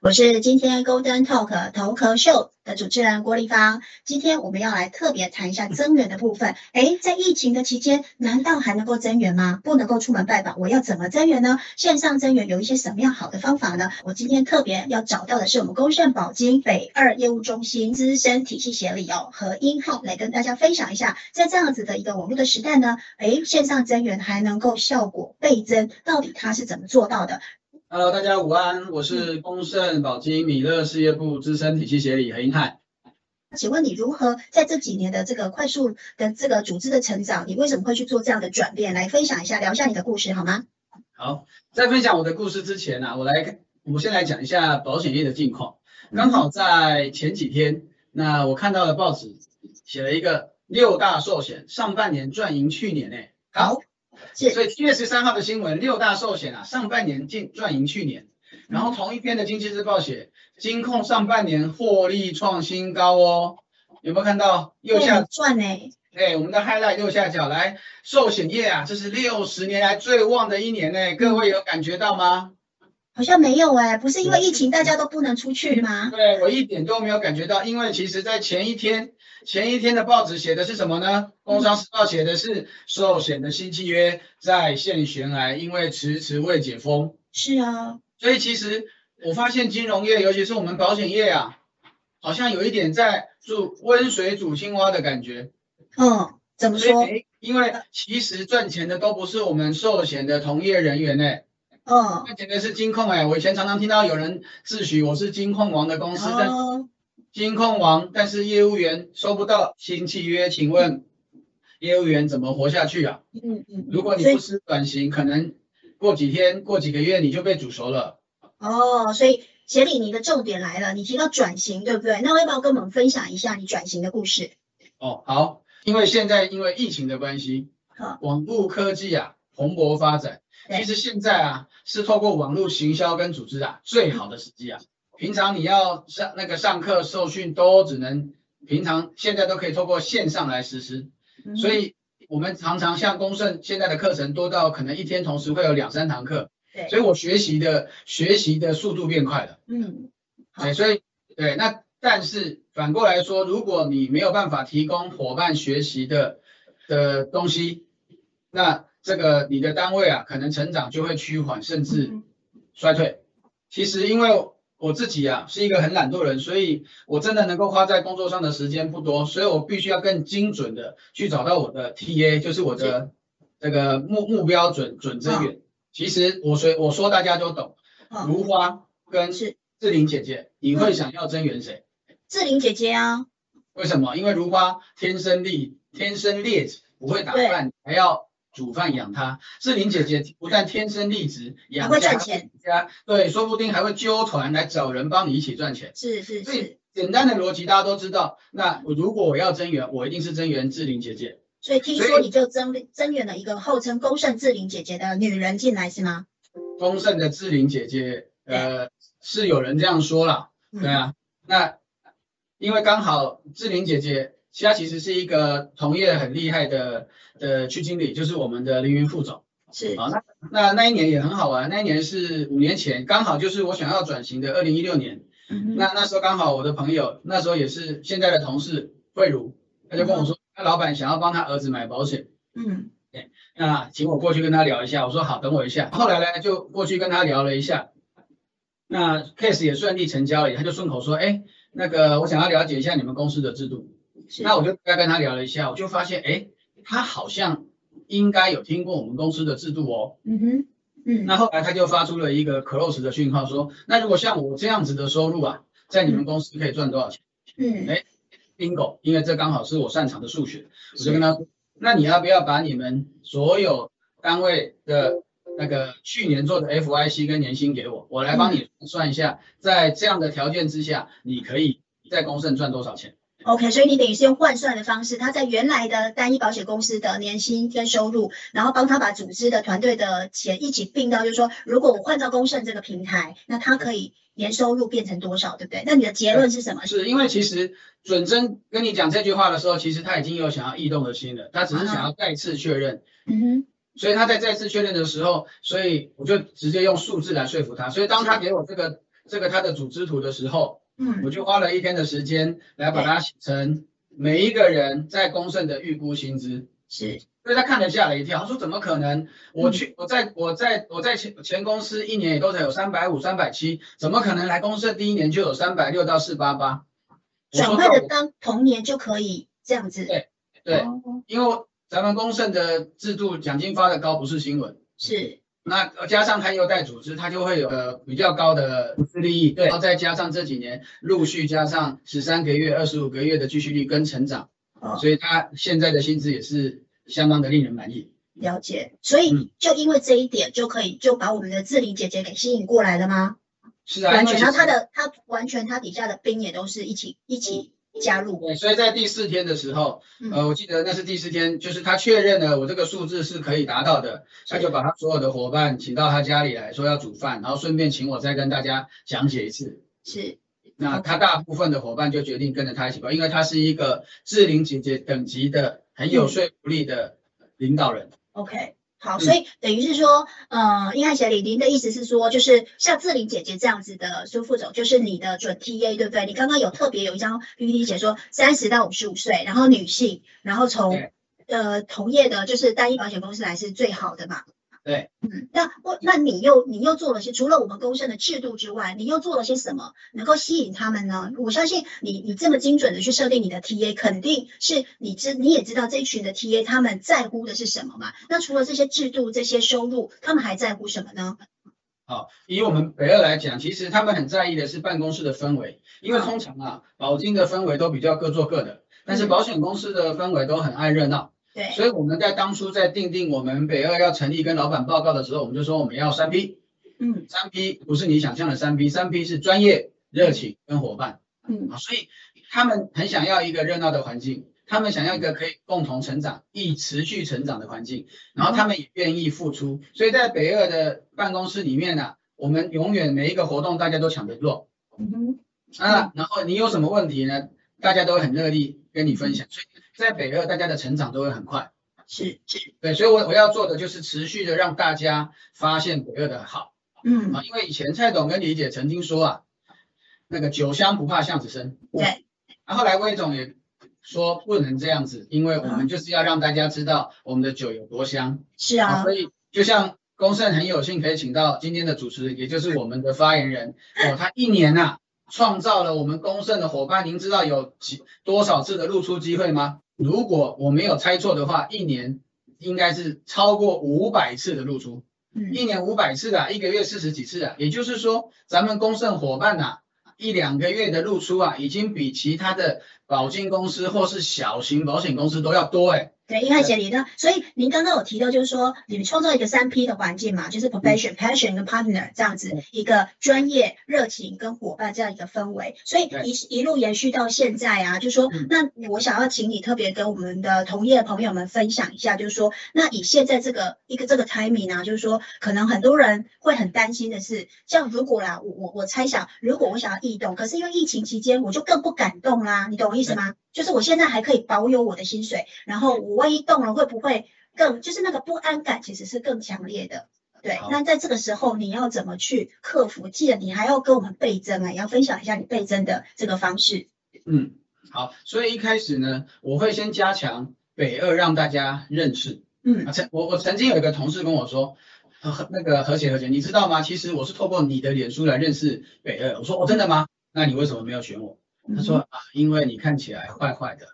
我是今天 Golden Talk 头壳秀的主持人郭丽芳。今天我们要来特别谈一下增援的部分。诶，在疫情的期间，难道还能够增援吗？不能够出门拜访，我要怎么增援呢？线上增援有一些什么样好的方法呢？我今天特别要找到的是我们公盛宝金北二业务中心资深体系协理哦何英浩来跟大家分享一下，在这样子的一个网络的时代呢，诶，线上增援还能够效果倍增，到底它是怎么做到的？Hello，大家午安，我是丰盛宝金米勒事业部资深体系协理何英汉。请问你如何在这几年的这个快速的这个组织的成长，你为什么会去做这样的转变？来分享一下，聊一下你的故事好吗？好，在分享我的故事之前呢、啊，我来看，我先来讲一下保险业的近况。刚好在前几天，那我看到了报纸写了一个六大寿险上半年赚赢去年呢、好，是所以七月十三号的新闻，六大寿险啊，上半年净赚赢去年。然后同一篇的经济日报写，金控上半年获利创新高哦，有没有看到右下？赚呢、哎，我们的 highlight 右下角来，寿险业啊，这是六十年来最旺的一年呢，各位有感觉到吗？好像没有哎、不是因为疫情大家都不能出去吗？对我一点都没有感觉到，因为其实在前一天，前一天的报纸写的是什么呢？工商时报写的是寿险的新契约在线悬崖，因为迟迟未解封。是啊，所以其实我发现金融业，尤其是我们保险业啊，好像有一点在煮温水煮青蛙的感觉。嗯，怎么说？因为其实赚钱的都不是我们寿险的同业人员呢，嗯，赚钱的是金控哎。我以前常常听到有人自诩我是金控王的公司，金控王，但是业务员收不到新契约，请问业务员怎么活下去啊？嗯嗯，如果你不是转型，可能过几天、过几个月你就被煮熟了。哦，所以协理你的重点来了，你提到转型，对不对？那要不要跟我们分享一下你转型的故事？哦，好，因为现在因为疫情的关系好，网络科技啊蓬勃发展。其实现在啊是透过网络行销跟组织啊最好的时机啊。平常你要上那个上课受训都只能平常现在都可以透过线上来实施，嗯。所以我们常常像公盛现在的课程多到可能一天同时会有两三堂课，对，所以我学习的学习的速度变快了。嗯，对，所以对，那但是反过来说，如果你没有办法提供伙伴学习的的东西，那这个你的单位啊，可能成长就会趋缓，甚至嗯。衰退。其实因为我自己啊是一个很懒惰的人，所以我真的能够花在工作上的时间不多，所以我必须要更精准的去找到我的 TA，就是我的这个目目标准准增员。其实我说我说大家都懂，好，如花跟志玲姐姐，你会想要增援谁？志玲姐姐啊，为什么？因为如花天生丽，天生烈子，不会打扮，还要煮饭养她。志玲姐姐不但天生丽质，养还会家赚钱家对，说不定还会揪团来找人帮你一起赚钱。是是是，简单的逻辑大家都知道。那我如果我要增援，我一定是增援志玲姐姐。所以听说你就增增援了一个号称公盛志玲姐姐的女人进来是吗？丰盛的志玲姐姐，呃，是有人这样说啦。嗯对啊，那因为刚好志玲姐姐，她其实是一个同业很厉害的的区经理，就是我们的凌云副总。是好，那那那一年也很好玩，那一年是五年前，刚好就是我想要转型的二零一六年。嗯那那时候刚好我的朋友，那时候也是现在的同事慧茹，他就跟我说，他老板想要帮他儿子买保险。嗯对那请我过去跟他聊一下，我说好，等我一下。后来呢，就过去跟他聊了一下，那 case 也顺利成交了，他就顺口说，哎，那个我想要了解一下你们公司的制度。是那我就再跟他聊了一下，我就发现，哎，他好像应该有听过我们公司的制度哦。嗯哼嗯那后来他就发出了一个 close 的讯号，说，那如果像我这样子的收入啊，在你们公司可以赚多少钱嗯哎？bingo，因为这刚好是我擅长的数学，我就跟他说，那你要不要把你们所有单位的那个去年做的 FIC 跟年薪给我，我来帮你算一下，在这样的条件之下，你可以在公盛赚多少钱？OK，所以你等于是用换算的方式，他在原来的单一保险公司的年薪跟收入，然后帮他把组织的团队的钱一起并到，就是说，如果我换到公盛这个平台，那他可以年收入变成多少，对不对？那你的结论是什么？是因为其实准真跟你讲这句话的时候，其实他已经有想要异动的心了，他只是想要再次确认。嗯哼，所以他在再次确认的时候，所以我就直接用数字来说服他。所以当他给我这个这个他的组织图的时候，嗯我就花了一天的时间来把它写成每一个人在公盛的预估薪资。是所以他看了吓了一跳，他说怎么可能？我去我在我在我在前前公司一年也都才有三百五、三百七，怎么可能来公盛第一年就有三百六到四八八？我转说那我换的当同年就可以这样子。对对，哦因为咱们公盛的制度奖金发的高不是新闻，是那加上他又带组织，他就会有呃比较高的投资利益，对，然后再加上这几年陆续加上十三个月、二十五个月的继续率跟成长，哦，所以他现在的薪资也是相当的令人满意。了解。所嗯以就因为这一点，就可以就把我们的志玲姐姐给吸引过来了吗？是啊，完全，然后他的他完全他底下的兵也都是一起一起加入。对，所以在第四天的时候，嗯呃，我记得那是第四天，就是他确认了我这个数字是可以达到的，他就把他所有的伙伴请到他家里来说要煮饭，然后顺便请我再跟大家讲解一次。是那他大部分的伙伴就决定跟着他一起跑，因为他是一个志玲姐姐等级的很有说服力的领导人。OK。好，嗯所以等于是说，呃，英汉协理，您的意思是说，就是像志玲姐姐这样子的苏副总，就是你的准 TA，对不对？你刚刚有特别有一张 PPT 写说，三十到五十五岁，然后女性，然后从呃同业的，就是单一保险公司来是最好的嘛？对，嗯，那我那你又你又做了些，除了我们公司的制度之外，你又做了些什么能够吸引他们呢？我相信你你这么精准的去设定你的 TA，肯定是你知你也知道这一群的 TA 他们在乎的是什么嘛？那除了这些制度、这些收入，他们还在乎什么呢？好，以我们北二来讲，其实他们很在意的是办公室的氛围，因为通常啊，保金的氛围都比较各做各的，但是嗯保险公司的氛围都很爱热闹。对，所以我们在当初在定定我们北二要成立跟老板报告的时候，我们就说我们要三 P，嗯。三 P 不是你想象的三 P，三 P 是专业、热情跟伙伴。嗯。啊，所以他们很想要一个热闹的环境，他们想要一个可以共同成长、易持续成长的环境，然后他们也愿意付出，所以在北二的办公室里面呢、我们永远每一个活动大家都抢着做。嗯哼，啊，然后你有什么问题呢？大家都很热力跟你分享，所以在北二大家的成长都会很快。是是，对，所以我我要做的就是持续的让大家发现北二的好嗯。啊，因为以前蔡董跟李姐曾经说啊，那个酒香不怕巷子深，对，啊，后来魏总也说不能这样子，因为我们就是要让大家知道我们的酒有多香。是啊，啊所，以就像公盛很有幸可以请到今天的主持人，也就是我们的发言人哦，他一年呐、创造了我们公盛的伙伴，您知道有几多少次的露出机会吗？如果我没有猜错的话，一年应该是超过五百次的露出，嗯一年五百次啊，一个月四十几次啊，也就是说，咱们公盛伙伴呐、一两个月的露出啊，已经比其他的保金公司或是小型保险公司都要多哎。对，硬汉协理的，所以您刚刚有提到，就是说你们创造一个三 P 的环境嘛，就是 profession、passion 跟 partner 这样子嗯。一个专业、热情跟伙伴这样一个氛围，所以一一路延续到现在啊，就是说嗯，那我想要请你特别跟我们的同业朋友们分享一下，就是说，那以现在这个一个这个 timing 啊，就是说，可能很多人会很担心的是，像如果啦，我我我猜想，如果我想要异动，可是因为疫情期间，我就更不敢动啦，你懂我意思吗？就是我现在还可以保有我的薪水，然后我万一动了，会不会更就是那个不安感其实是更强烈的。对，那在这个时候你要怎么去克服？记得你还要跟我们倍增啊，也要分享一下你倍增的这个方式。嗯，好，所以一开始呢，我会先加强北二让大家认识。嗯啊，曾我我曾经有一个同事跟我说，和那个和谐和谐，你知道吗？其实我是透过你的脸书来认识北二。我说哦，真的吗？那你为什么没有选我？他说啊，因为你看起来坏坏的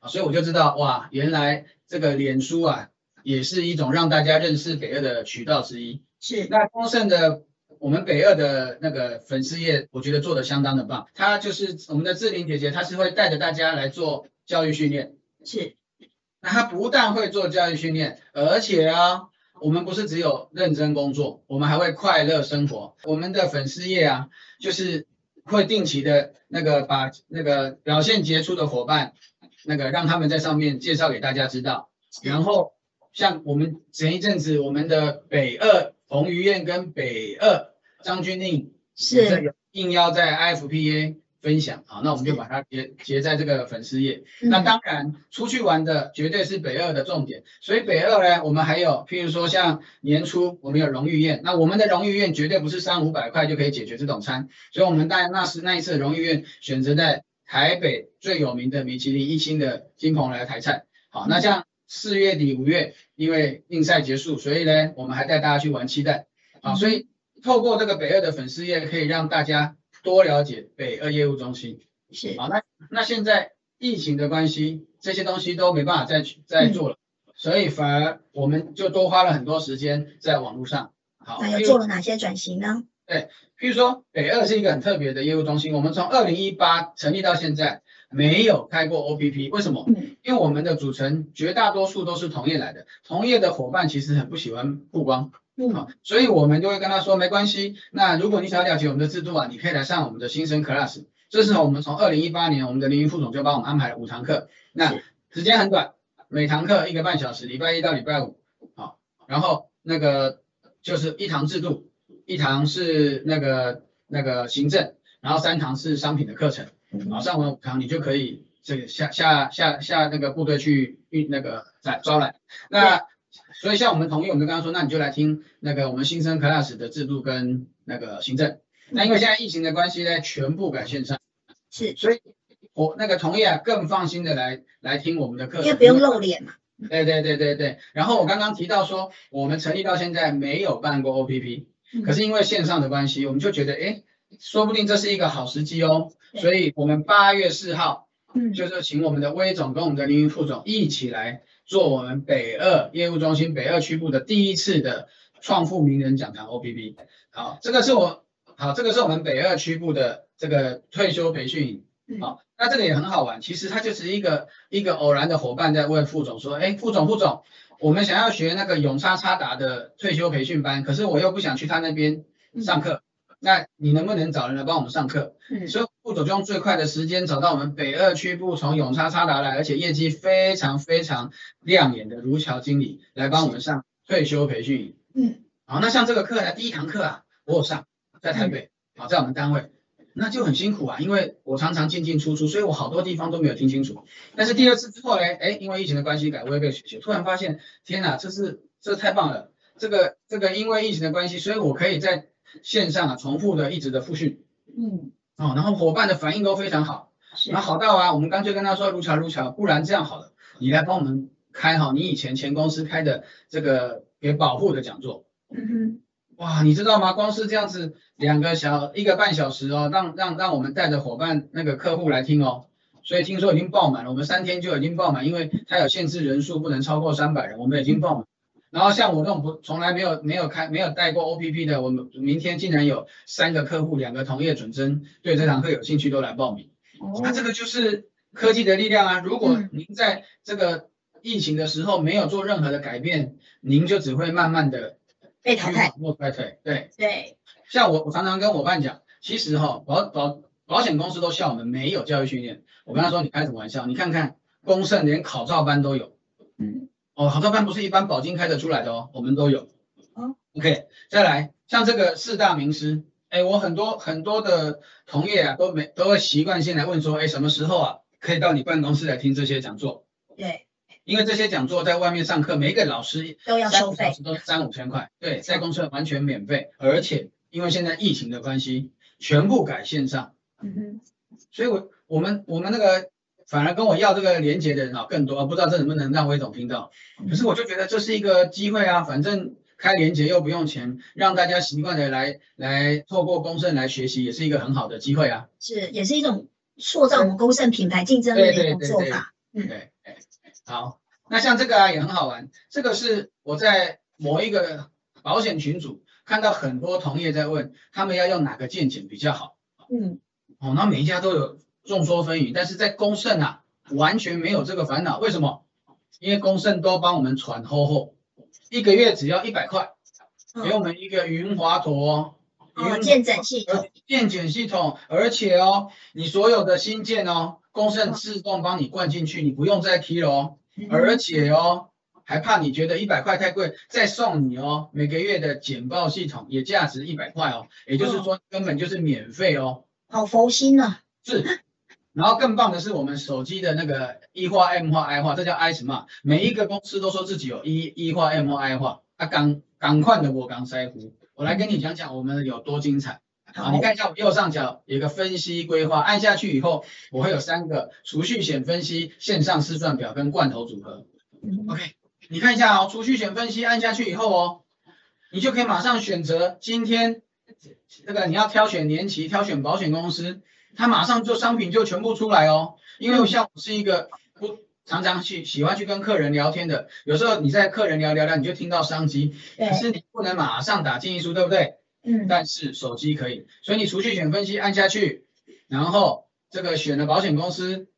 啊，所以我就知道哇，原来这个脸书啊，也是一种让大家认识北二的渠道之一。是那丰盛的我们北二的那个粉丝页，我觉得做的相当的棒。他就是我们的志玲姐姐，她是会带着大家来做教育训练。是，那她不但会做教育训练，而且啊，我们不是只有认真工作，我们还会快乐生活。我们的粉丝页啊，就是会定期的那个把那个表现杰出的伙伴，那个让他们在上面介绍给大家知道。然后像我们前一阵子我们的北二彭于晏跟北二张钧甯是，应邀在 IFPA 分享，啊，那我们就把它结结在这个粉丝页。那当然，出去玩的绝对是北二的重点，所以北二呢，我们还有，譬如说像年初我们有荣誉宴，那我们的荣誉宴绝对不是三五百块就可以解决这种餐，所以我们在那时那一次荣誉宴选择在台北最有名的米其林一星的金鹏来台菜。好，那像四月底五月，因为应赛结束，所以呢，我们还带大家去玩期待。好，所以透过这个北二的粉丝页，可以让大家。多了解北二业务中心是好，那那现在疫情的关系，这些东西都没办法再再做了，所以反而我们就多花了很多时间在网络上。好，那又做了哪些转型呢？对，譬如说北二是一个很特别的业务中心，我们从二零一八成立到现在没有开过 OPP，为什么？嗯，因为我们的组成绝大多数都是同业来的，同业的伙伴其实很不喜欢曝光。好，所以我们就会跟他说，没关系。那如果你想要了解我们的制度啊，你可以来上我们的新生 class。这是我们从二零一八年，我们的林云副总就帮我们安排了五堂课。那时间很短，每堂课一个半小时，礼拜一到礼拜五。好，然后那个就是一堂制度，一堂是那个那个行政，然后三堂是商品的课程。好，上完五堂，你就可以这个下下下下那个部队去运那个在招揽。那所以像我们同意，我们刚刚说，那你就来听那个我们新生 class 的制度跟那个行政。那因为现在疫情的关系呢，全部改线上，是，所以我那个同意啊，更放心的来来听我们的课，因为不用露脸嘛。对对对对对。然后我刚刚提到说，我们成立到现在没有办过 OPP，可是因为线上的关系，我们就觉得，哎，说不定这是一个好时机哦。所以我们八月四号，嗯，就是请我们的威总跟我们的林云副总一起来。做我们北二业务中心北二区部的第一次的创富名人讲堂 O P P，好，这个是我好，这个是我们北二区部的这个退休培训营，好，那这个也很好玩，其实它就是一个一个偶然的伙伴在问副总说，哎，副总副总，我们想要学那个永叉叉达的退休培训班，可是我又不想去他那边上课。那你能不能找人来帮我们上课？嗯，所以副总就用最快的时间找到我们北二区部从永差差达来，而且业绩非常非常亮眼的如桥经理来帮我们上退休培训。嗯，好，那像这个课呢，第一堂课啊，我有上在台北，好，在我们单位，那就很辛苦啊，因为我常常进进出出，所以我好多地方都没有听清楚。但是第二次之后呢，哎，因为疫情的关系改微被学习，突然发现，天哪，这是这太棒了，这个这个因为疫情的关系，所以我可以在线上啊，重复的一直的复训，嗯，哦，然后伙伴的反应都非常好，那好到啊，我们干脆跟他说，如桥如桥，不然这样好了，你来帮我们开好你以前前公司开的这个给保护的讲座，嗯哼，哇，你知道吗？光是这样子两个小一个半小时哦，让让让我们带着伙伴那个客户来听哦，所以听说已经爆满了，我们三天就已经爆满，因为它有限制人数，不能超过三百人，我们已经爆满。然后像我这种不从来没有没有开没有带过 OPP 的，我们明天竟然有三个客户，两个同业准真对这堂课有兴趣都来报名。那这个就是科技的力量啊！如果您在这个疫情的时候没有做任何的改变，您就只会慢慢的被淘汰，或衰退。对对。像我我常常跟伙伴讲，其实哈保保保险公司都笑我们没有教育训练。我跟他说你开什么玩笑？你看看公盛连考照班都有。嗯。哦，好照班不是一般保金开得出来的哦，我们都有。嗯，OK，再来，像这个四大名师，哎，我很多很多的同业啊，都没都会习惯性来问说，哎，什么时候啊可以到你办公室来听这些讲座？对，因为这些讲座在外面上课，每一个老师都要收费，都是三五千块。对，在公司完全免费，而且因为现在疫情的关系，全部改线上。嗯哼，所以我我们我们那个。反而跟我要这个连接的人啊更多，不知道这能不能让魏总听到。可是我就觉得这是一个机会啊，反正开连接又不用钱，让大家习惯的来来透过公盛来学习，也是一个很好的机会啊。是，也是一种塑造我们公盛品牌竞争力的一种做法。嗯，对，好，那像这个啊也很好玩，这个是我在某一个保险群组看到很多同业在问，他们要用哪个健检比较好？嗯，哦，那每一家都有。众说纷纭，但是在公盛啊，完全没有这个烦恼。为什么？因为公盛都帮我们传厚厚，一个月只要一百块，给我们一个云华陀哦，健诊系统，健检系统，而且哦，你所有的新建哦，公盛自动帮你灌进去，你不用再提了哦。而且哦，还怕你觉得一百块太贵，再送你哦，每个月的简报系统也价值一百块哦，也就是说根本就是免费哦。好佛心啊！是。然后更棒的是我们手机的那个 E 化、M 化、I 化，这叫 I 什么？每一个公司都说自己有 E E 化、M 化 I 化，啊，赶赶快的我刚筛湖，我来跟你讲讲我们有多精彩。好，你看一下我右上角有一个分析规划，按下去以后，我会有三个储蓄险分析、线上试算表跟罐头组合。OK，你看一下哦，储蓄险分析按下去以后哦，你就可以马上选择今天这个你要挑选年期、挑选保险公司。它马上就商品就全部出来哦，因为像我是一个不常常去喜欢去跟客人聊天的，有时候你在客人聊聊聊，你就听到商机，可是你不能马上打建议书，对不对？嗯。但是手机可以，所以你除去选分析按下去，然后这个选的保险公司，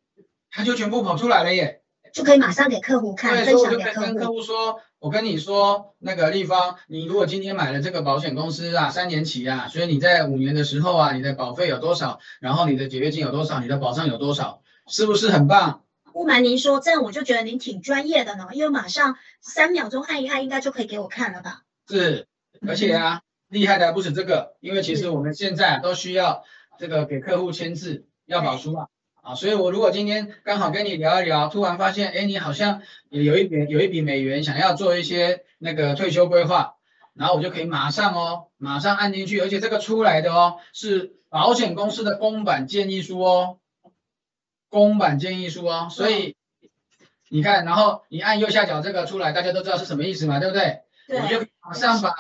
它就全部跑出来了耶。就可以马上给客户看，分享给客户。跟客户说，我跟你说，那个立方，你如果今天买了这个保险公司啊，三年期啊，所以你在五年的时候啊，你的保费有多少，然后你的解约金有多少，你的保障有多少，是不是很棒？不瞒您说，这样我就觉得您挺专业的呢，因为马上三秒钟按一按，应该就可以给我看了吧？是，而且啊，厉害的不止这个，因为其实我们现在都需要这个给客户签字，要保书啊。啊，所以我如果今天刚好跟你聊一聊，突然发现，哎，你好像有一笔有一笔美元，想要做一些那个退休规划，然后我就可以马上哦，马上按进去，而且这个出来的哦，是保险公司的公版建议书哦，公版建议书哦，所以你看，然后你按右下角这个出来，大家都知道是什么意思嘛，对不对？对。我就马上把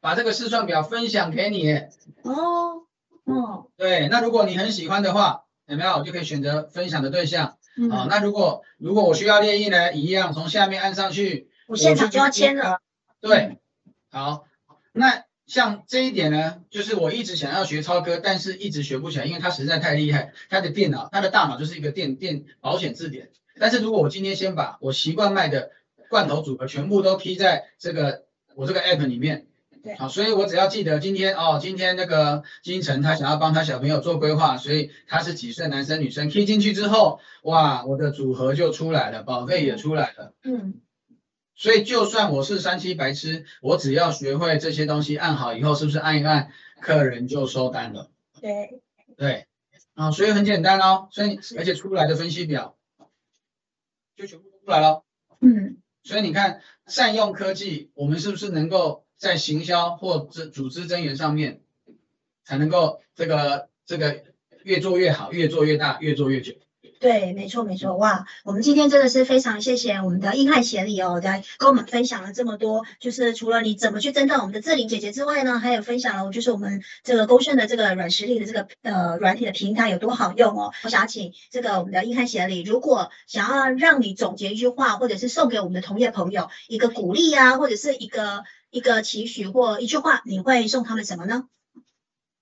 把这个试算表分享给你。哦，嗯。对，那如果你很喜欢的话。有没有？就可以选择分享的对象。啊，那如果如果我需要列印呢，一样从下面按上去。我现场就要签了。对，好。那像这一点呢，就是我一直想要学超哥，但是一直学不起来，因为他实在太厉害。他的电脑，他的大脑就是一个电电保险字典。但是如果我今天先把我习惯卖的罐头组合全部都批在这个我这个 app 里面。好，所以我只要记得今天哦，今天那个金晨他想要帮他小朋友做规划，所以他是几岁，男生女生，key 进去之后，哇，我的组合就出来了，宝贝也出来了。嗯，所以就算我是三七白痴，我只要学会这些东西，按好以后，是不是按一按，客人就收单了？对，对，啊，所以很简单哦，所以而且出来的分析表就全部出来了。嗯，所以你看，善用科技，我们是不是能够？在行销或者组织增援上面，才能够这个这个越做越好，越做越大，越做越久。对，没错没错，哇，我们今天真的是非常谢谢我们的硬汉协理哦，来跟我们分享了这么多，就是除了你怎么去增到我们的志玲姐姐之外呢，还有分享了就是我们这个勾顺的这个软实力的这个呃软体的平台有多好用哦。我想请这个我们的硬汉协理，如果想要让你总结一句话，或者是送给我们的同业朋友一个鼓励啊，或者是一个一个期许或一句话，你会送他们什么呢？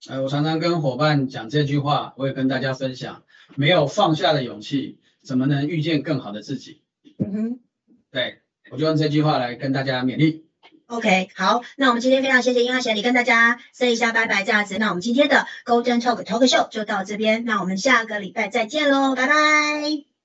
哎，我常常跟伙伴讲这句话，我也跟大家分享。没有放下的勇气，怎么能遇见更好的自己？嗯哼，对我就用这句话来跟大家勉励。OK，好，那我们今天非常谢谢英汉贤你跟大家 say 一下拜拜这样子。那我们今天的 Golden Talk Talk Show 就到这边，那我们下个礼拜再见喽，拜拜。